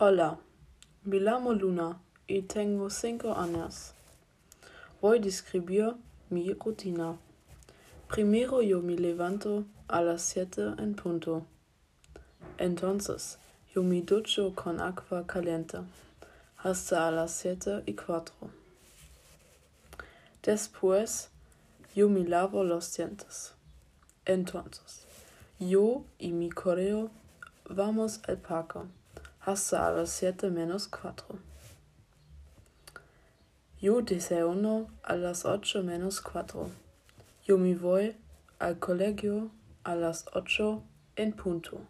Hola, me llamo Luna y tengo cinco años. Voy a describir mi rutina. Primero yo me levanto a las siete en punto. Entonces, yo me ducho con agua caliente hasta a las siete y cuatro. Después, yo me lavo los dientes. Entonces, yo y mi correo vamos al parque las siete menos cuatro. Yo desayuno a las ocho menos cuatro. Yo me voy al colegio a las ocho en punto.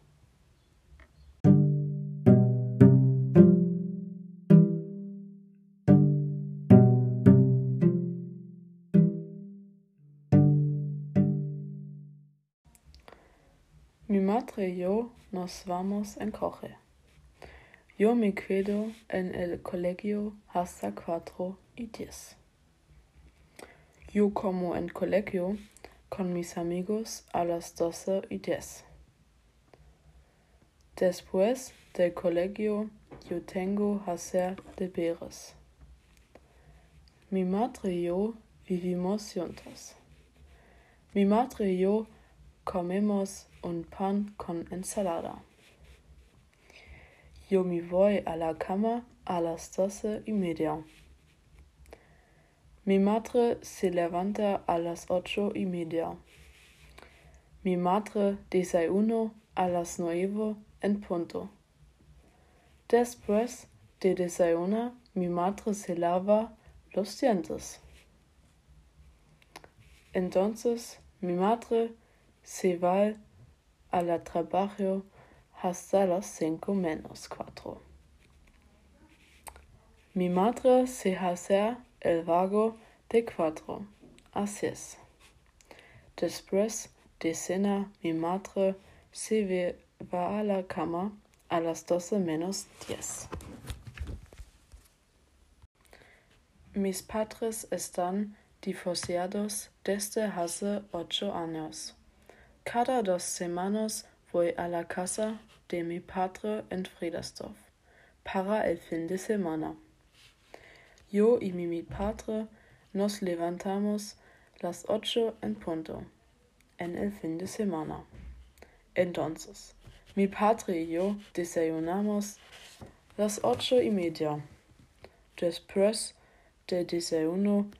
Mi madre y yo nos vamos en coche. Yo me quedo en el colegio hasta cuatro y diez. Yo como en colegio con mis amigos a las doce y diez. Después del colegio yo tengo hacer deberes. Mi madre y yo vivimos juntos. Mi madre y yo comemos un pan con ensalada. Yo me voy a la cama a las doce y media. Mi madre se levanta a las ocho y media. Mi madre desayuno a las nueve en punto. Después de desayunar, mi madre se lava los dientes. Entonces mi madre se va al trabajo hasta las cinco menos cuatro. Mi madre se hace el vago de cuatro a seis. Después de cena, mi madre se va a la cama a las doce menos diez. Mis padres están divorciados desde hace ocho años. Cada dos semanas voy a la casa de mi padre en Friedersdorf para el fin de semana. Yo y mi padre nos levantamos las ocho en punto en el fin de semana. Entonces, mi padre y yo desayunamos las ocho y media. Después del desayuno,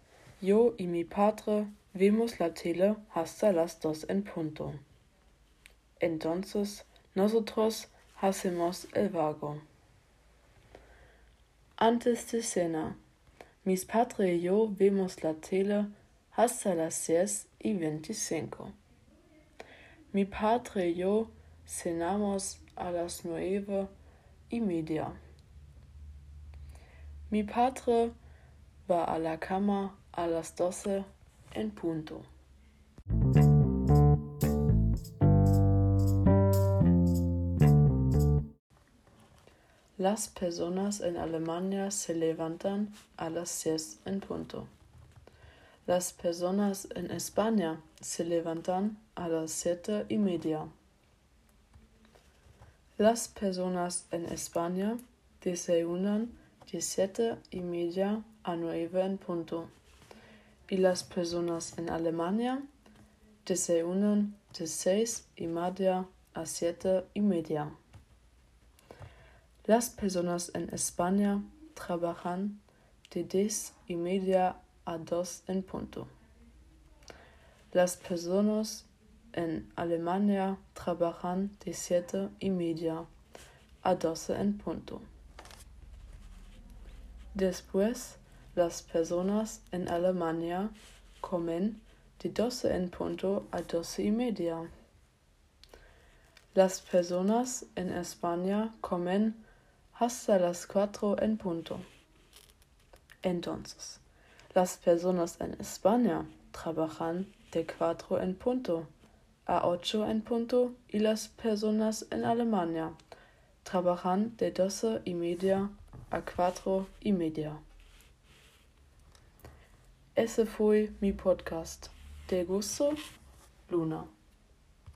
yo y mi padre vimos la tele hasta las dos en punto. Entonces, nosotros hacemos el vago. Antes de cena, mis padres y yo vemos la tele hasta las seis y veinticinco. Mi padre y yo cenamos a las nueve y media. Mi padre va a la cama a las doce en punto. Las personas en Alemania se levantan a las seis en punto. Las personas en España se levantan a las siete y media. Las personas en España desayunan de siete y media a nueve en punto. Y las personas en Alemania desayunan de seis y media a siete y media. Las personas en España trabajan de diez y media a dos en punto. Las personas en Alemania trabajan de siete y media a doce en punto. Después, las personas en Alemania comen de doce en punto a doce y media. Las personas en España comen hasta las cuatro en punto. Entonces, las personas en España trabajan de cuatro en punto a ocho en punto y las personas en Alemania trabajan de doce y media a cuatro y media. Ese fue mi podcast. ¿Te gustó? Luna.